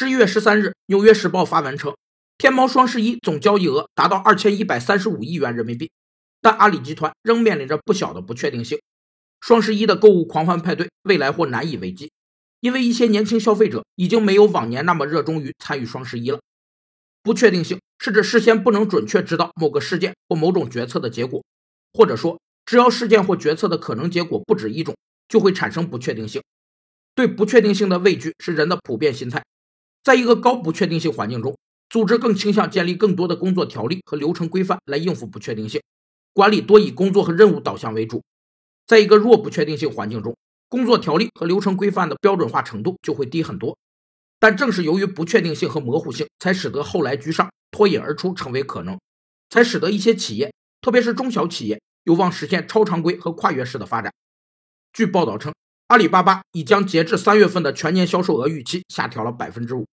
十一月十三日，《纽约时报》发文称，天猫双十一总交易额达到二千一百三十五亿元人民币，但阿里集团仍面临着不小的不确定性。双十一的购物狂欢派对未来或难以为继，因为一些年轻消费者已经没有往年那么热衷于参与双十一了。不确定性是指事先不能准确知道某个事件或某种决策的结果，或者说，只要事件或决策的可能结果不止一种，就会产生不确定性。对不确定性的畏惧是人的普遍心态。在一个高不确定性环境中，组织更倾向建立更多的工作条例和流程规范来应付不确定性，管理多以工作和任务导向为主。在一个弱不确定性环境中，工作条例和流程规范的标准化程度就会低很多。但正是由于不确定性和模糊性，才使得后来居上、脱颖而出成为可能，才使得一些企业，特别是中小企业，有望实现超常规和跨越式的发展。据报道称，阿里巴巴已将截至三月份的全年销售额预期下调了百分之五。